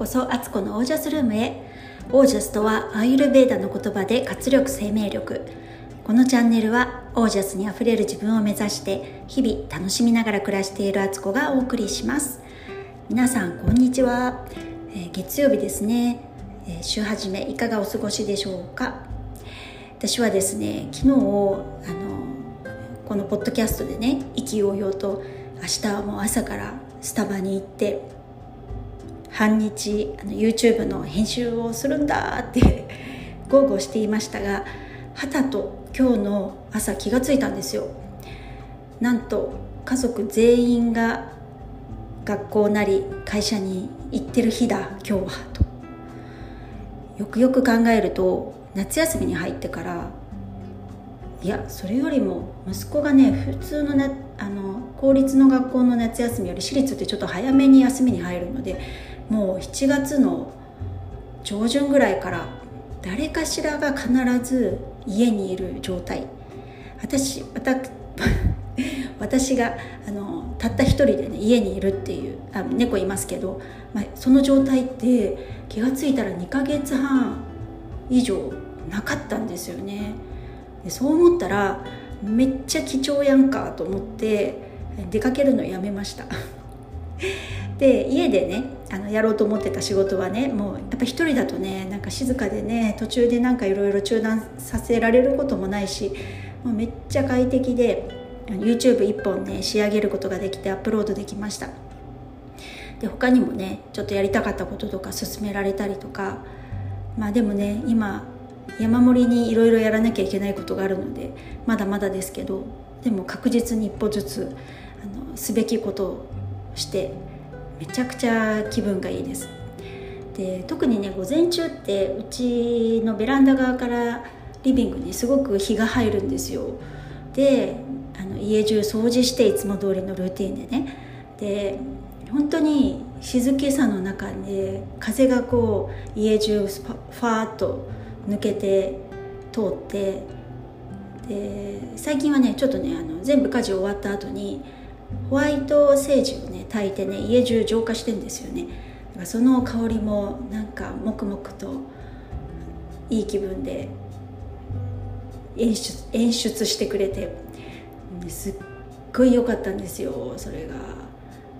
こそアツコのオージャスルームへ。オージャスとはアーユルベーダの言葉で活力生命力。このチャンネルはオージャスにあふれる自分を目指して日々楽しみながら暮らしているアツコがお送りします。皆さんこんにちは、えー、月曜日ですね、えー、週始めいかがお過ごしでしょうか？私はですね昨日あのこのポッドキャストでね意気揚々と明日はもう朝からスタバに行って半日あの YouTube の編集をするんだって 豪語していましたがはたと今日の朝気がついたんですよ。なんと家族全員が学校なり会社に行ってる日だ今日はと。よくよく考えると夏休みに入ってからいやそれよりも息子がね普通のなあの公立の学校の夏休みより私立ってちょっと早めに休みに入るのでもう7月の上旬ぐらいから誰かしらが必ず家にいる状態。私 私があのたった一人でね家にいるっていうあ猫いますけど、まあ、その状態って気が付いたら2ヶ月半以上なかったんですよね。でそう思ったらめっちゃ貴重やんかと思って出かけるのやめました。で家でねあのやろうと思ってた仕事はねもうやっぱ一人だとねなんか静かでね途中でなんかいろいろ中断させられることもないしもうめっちゃ快適で YouTube1 本ね仕上げることができてアップロードできました。で他にもねちょっとやりたかったこととか勧められたりとかまあでもね今山盛りにいろいろやらなきゃいけないことがあるのでまだまだですけどでも確実に一歩ずつあのすべきことをしてめちゃくちゃ気分がいいです。で特にね午前中ってうちのベランダ側からリビングにすごく日が入るんですよ。であの家中掃除していつも通りのルーティンでね。で本当に静けさの中で風がこう家中ファーッと抜けて通ってで最近はねちょっとねあの全部家事終わった後にホワイトセージを炊いてね家中浄化してんですよね。だからその香りもなんか黙々といい気分で演出演出してくれてすっごい良かったんですよそれが。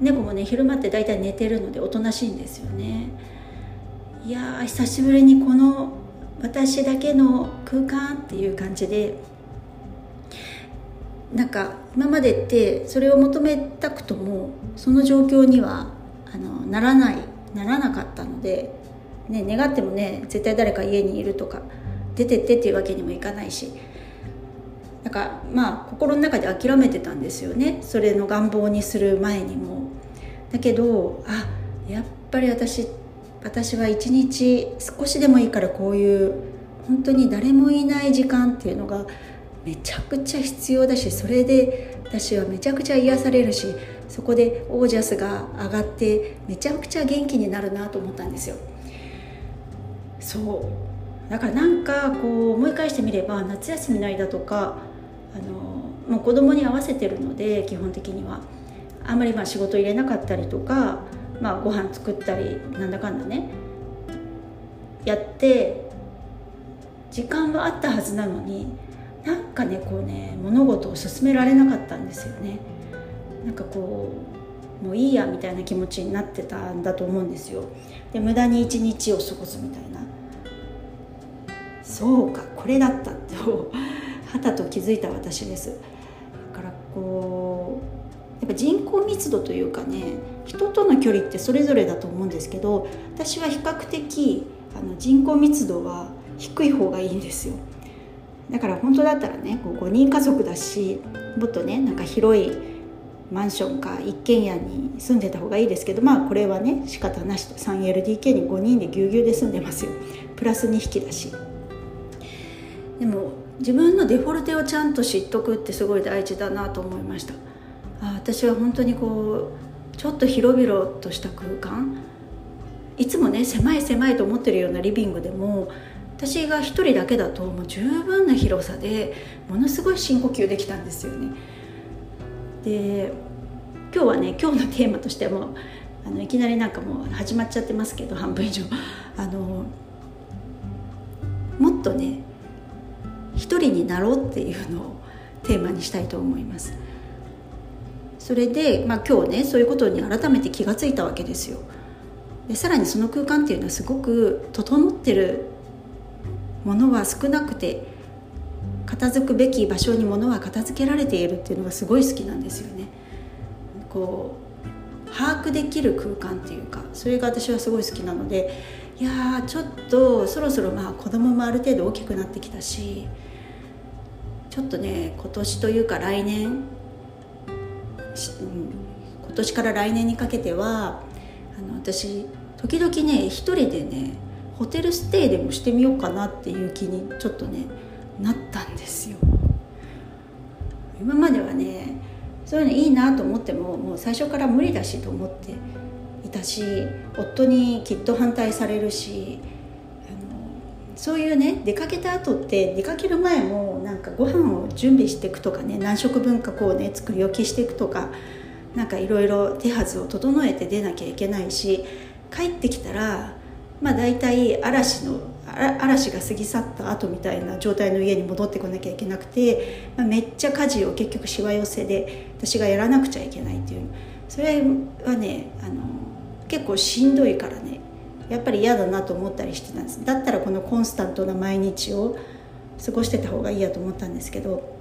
猫もね昼間って大体寝てるのでおとなしいんですよね。いや久しぶりにこの私だけの空間っていう感じでなんか今までってそれを求めたくともその状況にはあのならないならなかったので、ね、願ってもね絶対誰か家にいるとか出てってっていうわけにもいかないしなんかまあ心の中で諦めてたんですよねそれの願望にする前にも。だけどあやっぱり私私は一日少しでもいいからこういう本当に誰もいない時間っていうのがめちゃくちゃ必要だしそれで私はめちゃくちゃ癒されるしそこでオージャスが上がってめちゃくちゃ元気になるなと思ったんですよ。そう。だからなんかこう思い返してみれば夏休みの間とかあのもう子供に合わせてるので基本的には。あんまりまあ仕事入れなかったりとか、まあ、ご飯作ったりなんだかんだね。やって時間はあったはずなのになんかねこうね物事を進められなかったんですよね。なんかこうもういいやみたいな気持ちになってたんだと思うんですよ。で無駄に一日を過ごすみたいな。そうかこれだったとはたと気づいた私です。だからこうやっぱ人口密度というかね人との距離ってそれぞれだと思うんですけど私は比較的あの人口密度は低い方がいいんですよ。だから本当だったらねこう5人家族だしもっとねなんか広いマンションか一軒家に住んでた方がいいですけどまあこれはね仕方なしと。3LDK に5人でぎゅうぎゅうで住んでますよ。プラス2匹だし。でも自分のデフォルテをちゃんと知っとくってすごい大事だなと思いました。あ私は本当にこうちょっと広々とした空間。いつもね狭い狭いと思ってるようなリビングでも私が1人だけだともう十分な広さでものすごい深呼吸できたんですよね。で今日はね今日のテーマとしてもあのいきなりなんかもう始まっちゃってますけど半分以上。あのもっとね一人になろうっていうのをテーマにしたいと思います。それで、まあ、今日ねそういうことに改めて気がついたわけですよ。でさらにその空間っていうのはすごく整ってるものは少なくて片付くべき場所に物は片付けられているっていうのがすごい好きなんですよね。こう把握できる空間っていうかそれが私はすごい好きなのでいやちょっとそろそろまあ子供もある程度大きくなってきたしちょっとね今年というか来年、うん、今年から来年にかけてはあの私時々ね一人でねホテルステイでもしてみようかなっていう気にちょっとねなったんですよ。今まではねそういうのいいなと思ってももう最初から無理だしと思っていたし夫にきっと反対されるしそういうね出かけた後って出かける前もなんかご飯を準備していくとかね何食分かこうね作り置きしていくとかなんかいろいろ手はずを整えて出なきゃいけないし帰ってきたらまあ大体嵐の嵐が過ぎ去った後みたいな状態の家に戻ってこなきゃいけなくて、まあ、めっちゃ家事を結局しわ寄せで私がやらなくちゃいけないっていう。それはねあの結構しんどいからねやっぱり嫌だなと思ったりしてたんです。だったらこのコンスタントな毎日を過ごしてた方がいいやと思ったんですけど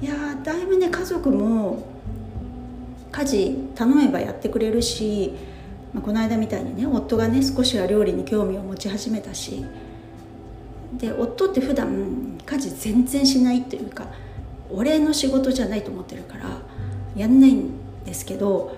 いやだいぶね家族も家事頼めばやってくれるし、まあ、この間みたいにね夫がね少しは料理に興味を持ち始めたしで夫って普段家事全然しないというか俺の仕事じゃないと思ってるからやんないんですけど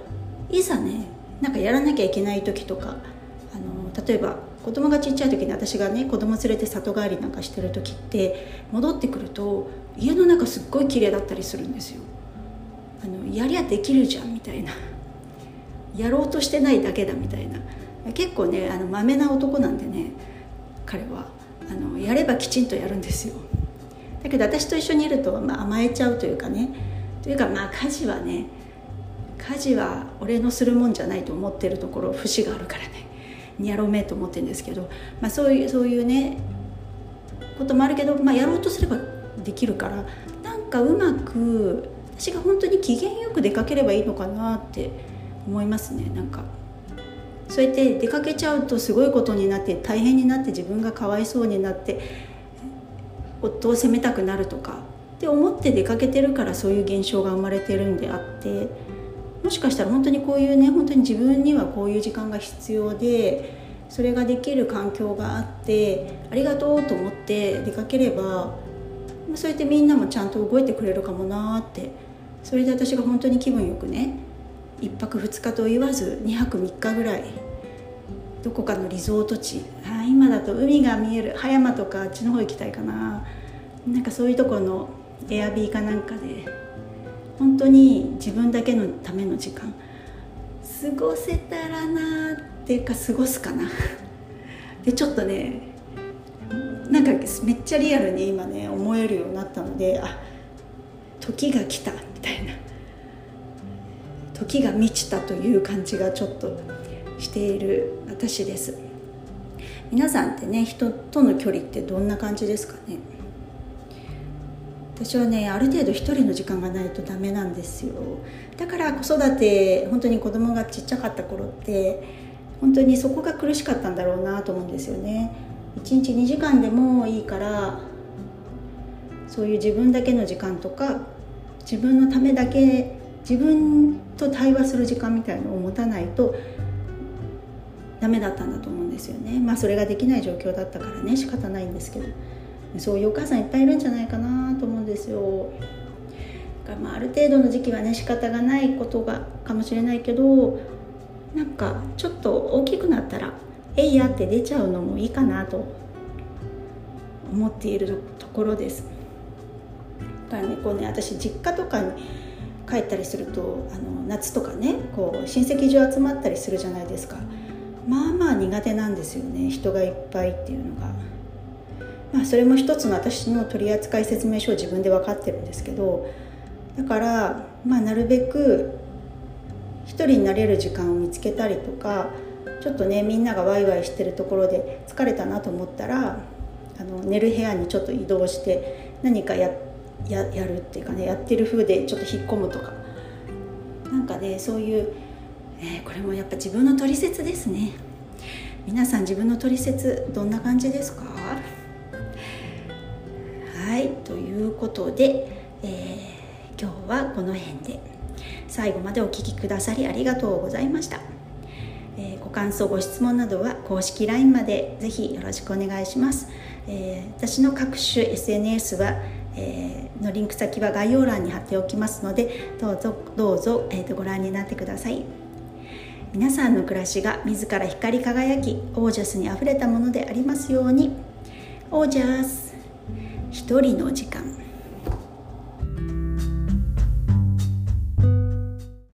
いざねなんかやらなきゃいけない時とかあの例えば子供がちっちゃい時に私がね子供連れて里帰りなんかしてる時って戻ってくると家の中すっごい綺麗だったりするんですよ。あのやりゃできるじゃんみたいな。やろうとしてないだけだみたいな。結構ねあのまめな男なんでね彼は。あのやればきちんとやるんですよ。だけど私と一緒にいると、まあ、甘えちゃうというかね。というかまあ家事はね家事は俺のするもんじゃないと思ってるところ節があるからね。にやろうめと思ってるんですけど、まあ、そういうそういうねこともあるけど、まあ、やろうとすればできるから。なんかうまく私が本当に機嫌よく出かければいいのかなって思いますね。なんか。そうやって出かけちゃうとすごいことになって大変になって自分がかわいそうになって夫を責めたくなるとか。って思って出かけてるからそういう現象が生まれてるんであって。もしかしたら本当にこういうね本当に自分にはこういう時間が必要でそれができる環境があってありがとうと思って出かければそうやってみんなもちゃんと動いてくれるかもなって。それで私が本当に気分よくね1泊2日と言わず2泊3日ぐらいどこかのリゾート地。あ今だと海が見える葉山とかあっちの方行きたいかな。なんかそういうとこのエアビーかなんかで本当に自分だけのための時間。過ごせたらなっていうか過ごすかな。でちょっとねなんかめっちゃリアルに今ね思えるようになったのであ時が来たみたいな。時が満ちたという感じがちょっとしている私です。皆さんってね人との距離ってどんな感じですかね？私はねある程度一人の時間がないとダメなんですよ。だから子育て本当に子供がちっちゃかった頃って本当にそこが苦しかったんだろうなと思うんですよね。1日2時間でもいいからそういう自分だけの時間とか自分のためだけ自分と対話する時間みたいのを持たないとダメだったんだと思うんですよね。まあそれができない状況だったからね。仕方ないんですけど。そういうお母さんいっぱいいるんじゃないかなと思うんですよ。だからまあある程度の時期はね仕方がないことがかもしれないけどなんかちょっと大きくなったら「えいや」って出ちゃうのもいいかなと思っているところです。だからねこうね私実家とかに帰ったりするとあの夏とかねこう親戚中集まったりするじゃないですかまあまあ苦手なんですよね人がいっぱいっていうのが。まあ、それも一つの私の取扱説明書を自分で分かってるんですけどだから、まあ、なるべく一人になれる時間を見つけたりとかちょっとねみんながワイワイしてるところで疲れたなと思ったらあの寝る部屋にちょっと移動して何かやややるっていうかねやってる風でちょっと引っ込むとか。なんかねそういう、えー、これもやっぱ自分の取説ですね。皆さん自分の取説どんな感じですか？はいということで、えー、今日はこの辺で。最後までお聴きくださりありがとうございました、えー、ご感想ご質問などは公式 LINE までぜひよろしくお願いします、えー、私の各種 SNS はえー、のリンク先は概要欄に貼っておきますのでどうぞどうぞ、えーと、ご覧になってください。皆さんの暮らしが自ら光り輝きオージャスにあふれたものでありますように。オージャス一人の時間。